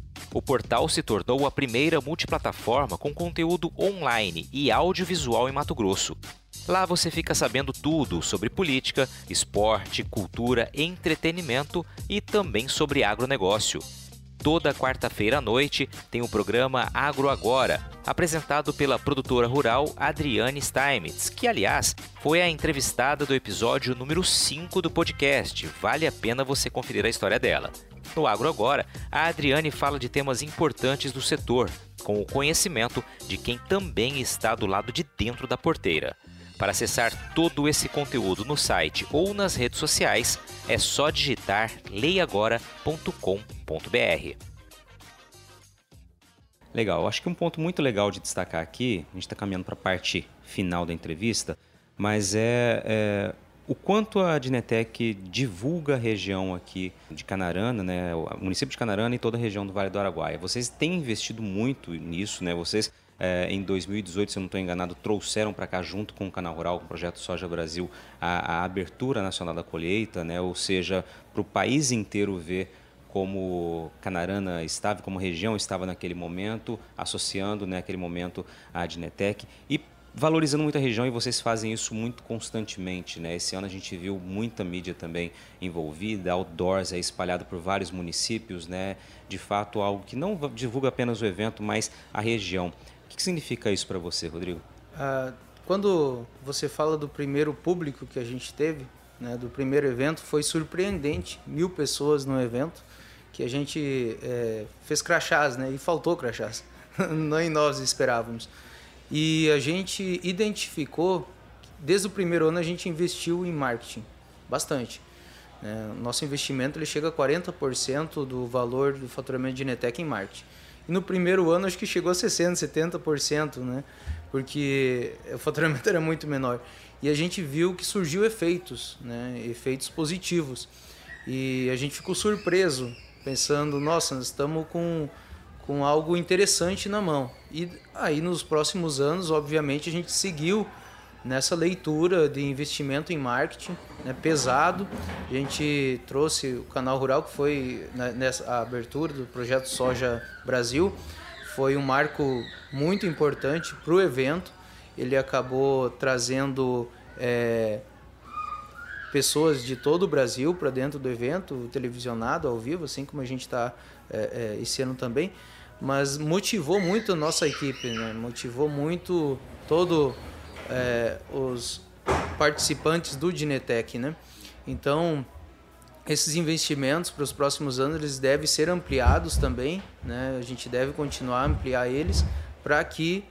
O portal se tornou a primeira multiplataforma com conteúdo online e audiovisual em Mato Grosso. Lá você fica sabendo tudo sobre política, esporte, cultura, entretenimento e também sobre agronegócio. Toda quarta-feira à noite tem o programa Agro Agora, apresentado pela produtora rural Adriane Steinmetz, que, aliás, foi a entrevistada do episódio número 5 do podcast. Vale a pena você conferir a história dela. No Agro Agora, a Adriane fala de temas importantes do setor, com o conhecimento de quem também está do lado de dentro da porteira. Para acessar todo esse conteúdo no site ou nas redes sociais, é só digitar leiagora.com.br. Legal, acho que um ponto muito legal de destacar aqui, a gente está caminhando para a parte final da entrevista, mas é, é o quanto a Dinetec divulga a região aqui de Canarana, né, o município de Canarana e toda a região do Vale do Araguaia. Vocês têm investido muito nisso, né? Vocês é, em 2018, se eu não estou enganado, trouxeram para cá junto com o Canal Rural, com o projeto Soja Brasil, a, a abertura nacional da colheita, né? Ou seja, para o país inteiro ver como Canarana estava, como região estava naquele momento, associando né, momento a Dinetec. E valorizando muito a região e vocês fazem isso muito constantemente, né? Esse ano a gente viu muita mídia também envolvida, outdoors aí espalhado por vários municípios, né? De fato, algo que não divulga apenas o evento, mas a região. O que significa isso para você, Rodrigo? Ah, quando você fala do primeiro público que a gente teve, né, do primeiro evento, foi surpreendente, mil pessoas no evento, que a gente é, fez crachás, né? E faltou crachás, nem nós esperávamos. E a gente identificou, desde o primeiro ano a gente investiu em marketing, bastante. Né? Nosso investimento ele chega a 40% do valor do faturamento de Netec em marketing. E no primeiro ano acho que chegou a 60%, 70%, né? porque o faturamento era muito menor. E a gente viu que surgiu efeitos, né? efeitos positivos. E a gente ficou surpreso, pensando, nossa, nós estamos com com algo interessante na mão. E aí nos próximos anos, obviamente, a gente seguiu nessa leitura de investimento em marketing né, pesado. A gente trouxe o canal rural que foi né, nessa abertura do projeto Soja Brasil. Foi um marco muito importante para o evento. Ele acabou trazendo é, pessoas de todo o Brasil para dentro do evento, televisionado ao vivo, assim como a gente está é, é, esse ano também mas motivou muito a nossa equipe, né? motivou muito todos é, os participantes do Dinetec. Né? Então, esses investimentos para os próximos anos eles devem ser ampliados também, né? a gente deve continuar a ampliar eles para que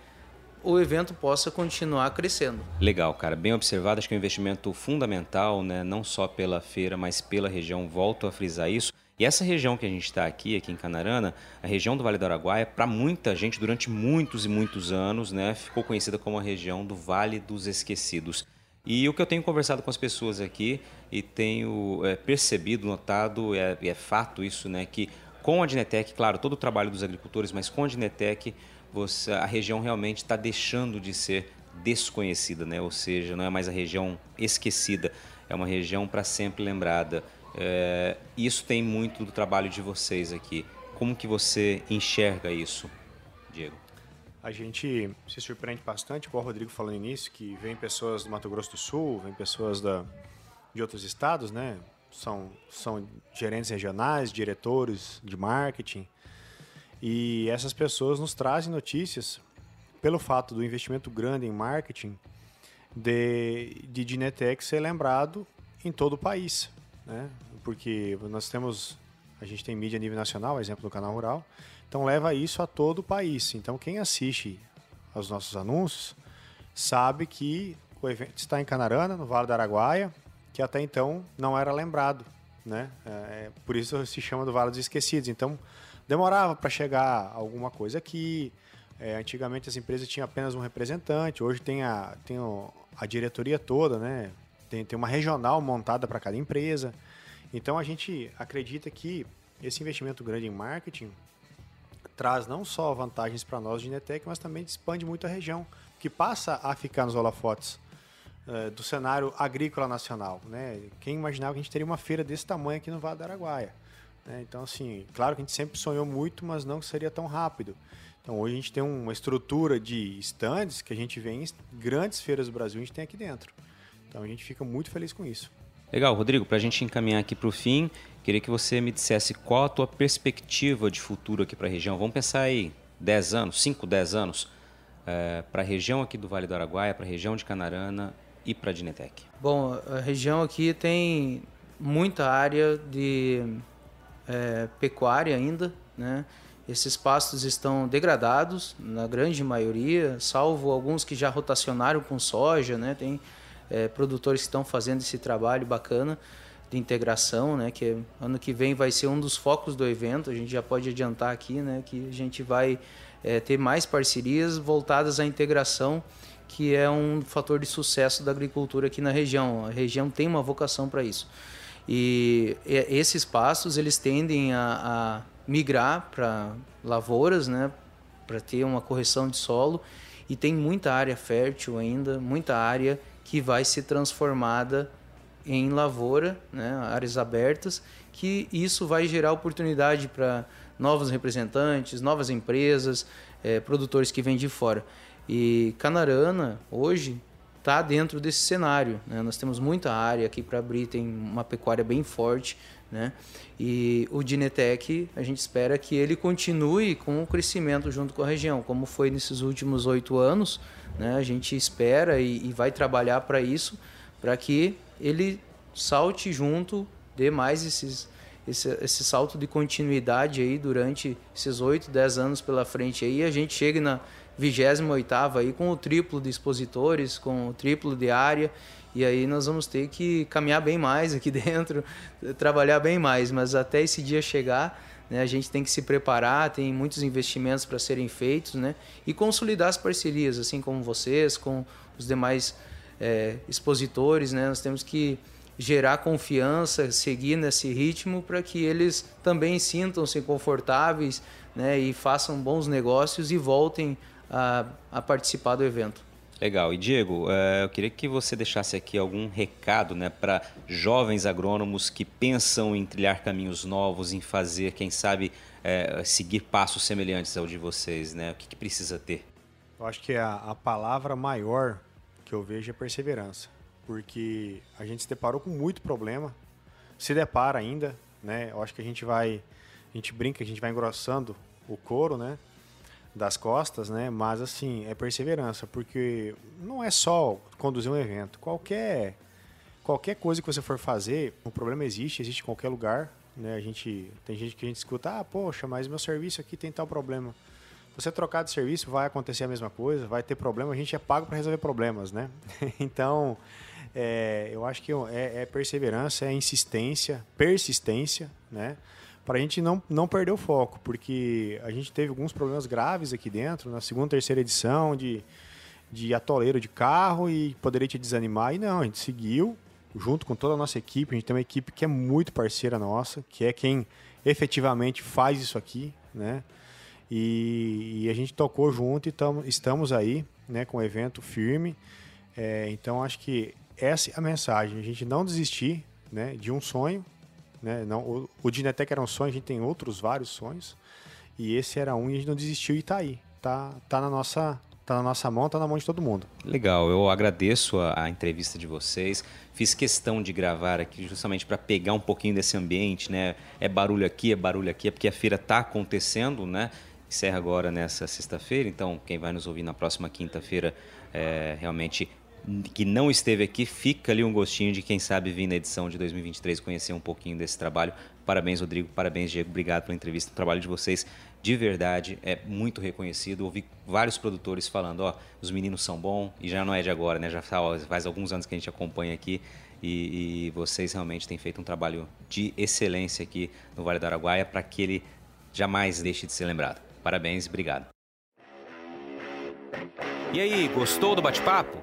o evento possa continuar crescendo. Legal, cara, bem observado, acho que é um investimento fundamental, né? não só pela feira, mas pela região, volto a frisar isso. E essa região que a gente está aqui, aqui em Canarana, a região do Vale do Araguaia, para muita gente, durante muitos e muitos anos, né, ficou conhecida como a região do Vale dos Esquecidos. E o que eu tenho conversado com as pessoas aqui e tenho é, percebido, notado, é, é, fato isso, né, que com a Dinetec, claro, todo o trabalho dos agricultores, mas com a Dinetec, você, a região realmente está deixando de ser desconhecida, né? ou seja, não é mais a região esquecida, é uma região para sempre lembrada. É, isso tem muito do trabalho de vocês aqui. Como que você enxerga isso, Diego? A gente se surpreende bastante, como o Rodrigo falou no início, que vem pessoas do Mato Grosso do Sul, vem pessoas da, de outros estados, né? São, são gerentes regionais, diretores de marketing. E essas pessoas nos trazem notícias pelo fato do investimento grande em marketing de, de Dinetec ser lembrado em todo o país né? Porque nós temos, a gente tem mídia a nível nacional, exemplo do canal rural, então leva isso a todo o país. Então quem assiste aos nossos anúncios sabe que o evento está em Canarana, no Vale do Araguaia, que até então não era lembrado, né? É, por isso se chama do Vale dos Esquecidos. Então demorava para chegar alguma coisa aqui. É, antigamente as empresas tinham apenas um representante, hoje tem a, tem a diretoria toda, né? tem, tem uma regional montada para cada empresa. Então a gente acredita que esse investimento grande em marketing traz não só vantagens para nós de Netec, mas também expande muito a região, que passa a ficar nos holofotes uh, do cenário agrícola nacional. Né? Quem imaginava que a gente teria uma feira desse tamanho aqui no Vale do Araguaia? Né? Então, assim, claro que a gente sempre sonhou muito, mas não que seria tão rápido. Então, hoje a gente tem uma estrutura de stands que a gente vê em grandes feiras do Brasil, a gente tem aqui dentro. Então a gente fica muito feliz com isso. Legal, Rodrigo, para a gente encaminhar aqui para o fim, queria que você me dissesse qual a tua perspectiva de futuro aqui para a região. Vamos pensar aí 10 anos, 5, 10 anos, é, eh, para a região aqui do Vale do Araguaia, para a região de Canarana e para a Dinetec. Bom, a região aqui tem muita área de é, pecuária ainda, né? Esses pastos estão degradados, na grande maioria, salvo alguns que já rotacionaram com soja, né? Tem é, produtores que estão fazendo esse trabalho bacana de integração, né? Que ano que vem vai ser um dos focos do evento. A gente já pode adiantar aqui, né? Que a gente vai é, ter mais parcerias voltadas à integração, que é um fator de sucesso da agricultura aqui na região. A região tem uma vocação para isso. E esses pastos eles tendem a, a migrar para lavouras, né? Para ter uma correção de solo e tem muita área fértil ainda, muita área que vai ser transformada em lavoura, né, áreas abertas, que isso vai gerar oportunidade para novos representantes, novas empresas, é, produtores que vêm de fora. E Canarana, hoje, está dentro desse cenário. Né? Nós temos muita área aqui para abrir, tem uma pecuária bem forte. Né? E o Dinetec, a gente espera que ele continue com o crescimento junto com a região, como foi nesses últimos oito anos. Né? A gente espera e, e vai trabalhar para isso, para que ele salte junto, dê mais esses, esse, esse salto de continuidade aí durante esses oito, dez anos pela frente aí, a gente chegue na 28 aí com o triplo de expositores, com o triplo de área. E aí nós vamos ter que caminhar bem mais aqui dentro, trabalhar bem mais, mas até esse dia chegar, né, a gente tem que se preparar, tem muitos investimentos para serem feitos, né, e consolidar as parcerias, assim como vocês, com os demais é, expositores, né, nós temos que gerar confiança, seguir nesse ritmo para que eles também sintam-se confortáveis, né, e façam bons negócios e voltem a, a participar do evento. Legal. E Diego, eh, eu queria que você deixasse aqui algum recado né, para jovens agrônomos que pensam em trilhar caminhos novos, em fazer, quem sabe, é, seguir passos semelhantes ao de vocês. Né? O que, que precisa ter? Eu acho que a, a, palavra maior que eu vejo é perseverança, porque a gente se deparou com muito problema, se depara ainda, né? Eu acho que a gente vai, a gente brinca, a gente vai engrossando o couro, né? Das costas, né? Mas assim, é perseverança, porque não é só conduzir um evento. Qualquer qualquer coisa que você for fazer, o problema existe, existe em qualquer lugar, né? A gente tem gente que a gente escuta: "Ah, poxa, mas meu serviço aqui tem tal problema". Você trocar de serviço vai acontecer a mesma coisa, vai ter problema, a gente é pago para resolver problemas, né? então, é, eu acho que é, é perseverança, é insistência, persistência, né? Para a gente não, não perder o foco, porque a gente teve alguns problemas graves aqui dentro, na segunda, terceira edição, de, de atoleiro de carro e poderia te desanimar. E não, a gente seguiu junto com toda a nossa equipe. A gente tem uma equipe que é muito parceira nossa, que é quem efetivamente faz isso aqui, né? E, e a gente tocou junto e tamo, estamos aí, né, com o evento firme. É, então acho que essa é a mensagem, a gente não desistir, né, de um sonho, né? Não, o, o Dinetec era um sonho, a gente tem outros vários sonhos. E esse era um e a gente não desistiu e está aí. Tá, tá na nossa tá na nossa mão, tá na mão de todo mundo. Legal, eu agradeço a, a entrevista de vocês. Fiz questão de gravar aqui justamente para pegar um pouquinho desse ambiente, né? É barulho aqui, é barulho aqui, é porque a feira está acontecendo, né? Encerra agora nessa sexta-feira, então quem vai nos ouvir na próxima quinta-feira é, realmente que não esteve aqui, fica ali um gostinho de quem sabe vir na edição de 2023 conhecer um pouquinho desse trabalho. Parabéns, Rodrigo, parabéns, Diego, obrigado pela entrevista. O trabalho de vocês, de verdade, é muito reconhecido. Ouvi vários produtores falando, ó, os meninos são bons, e já não é de agora, né? Já faz alguns anos que a gente acompanha aqui. E, e vocês realmente têm feito um trabalho de excelência aqui no Vale do Araguaia para que ele jamais deixe de ser lembrado. Parabéns, obrigado. E aí, gostou do bate-papo?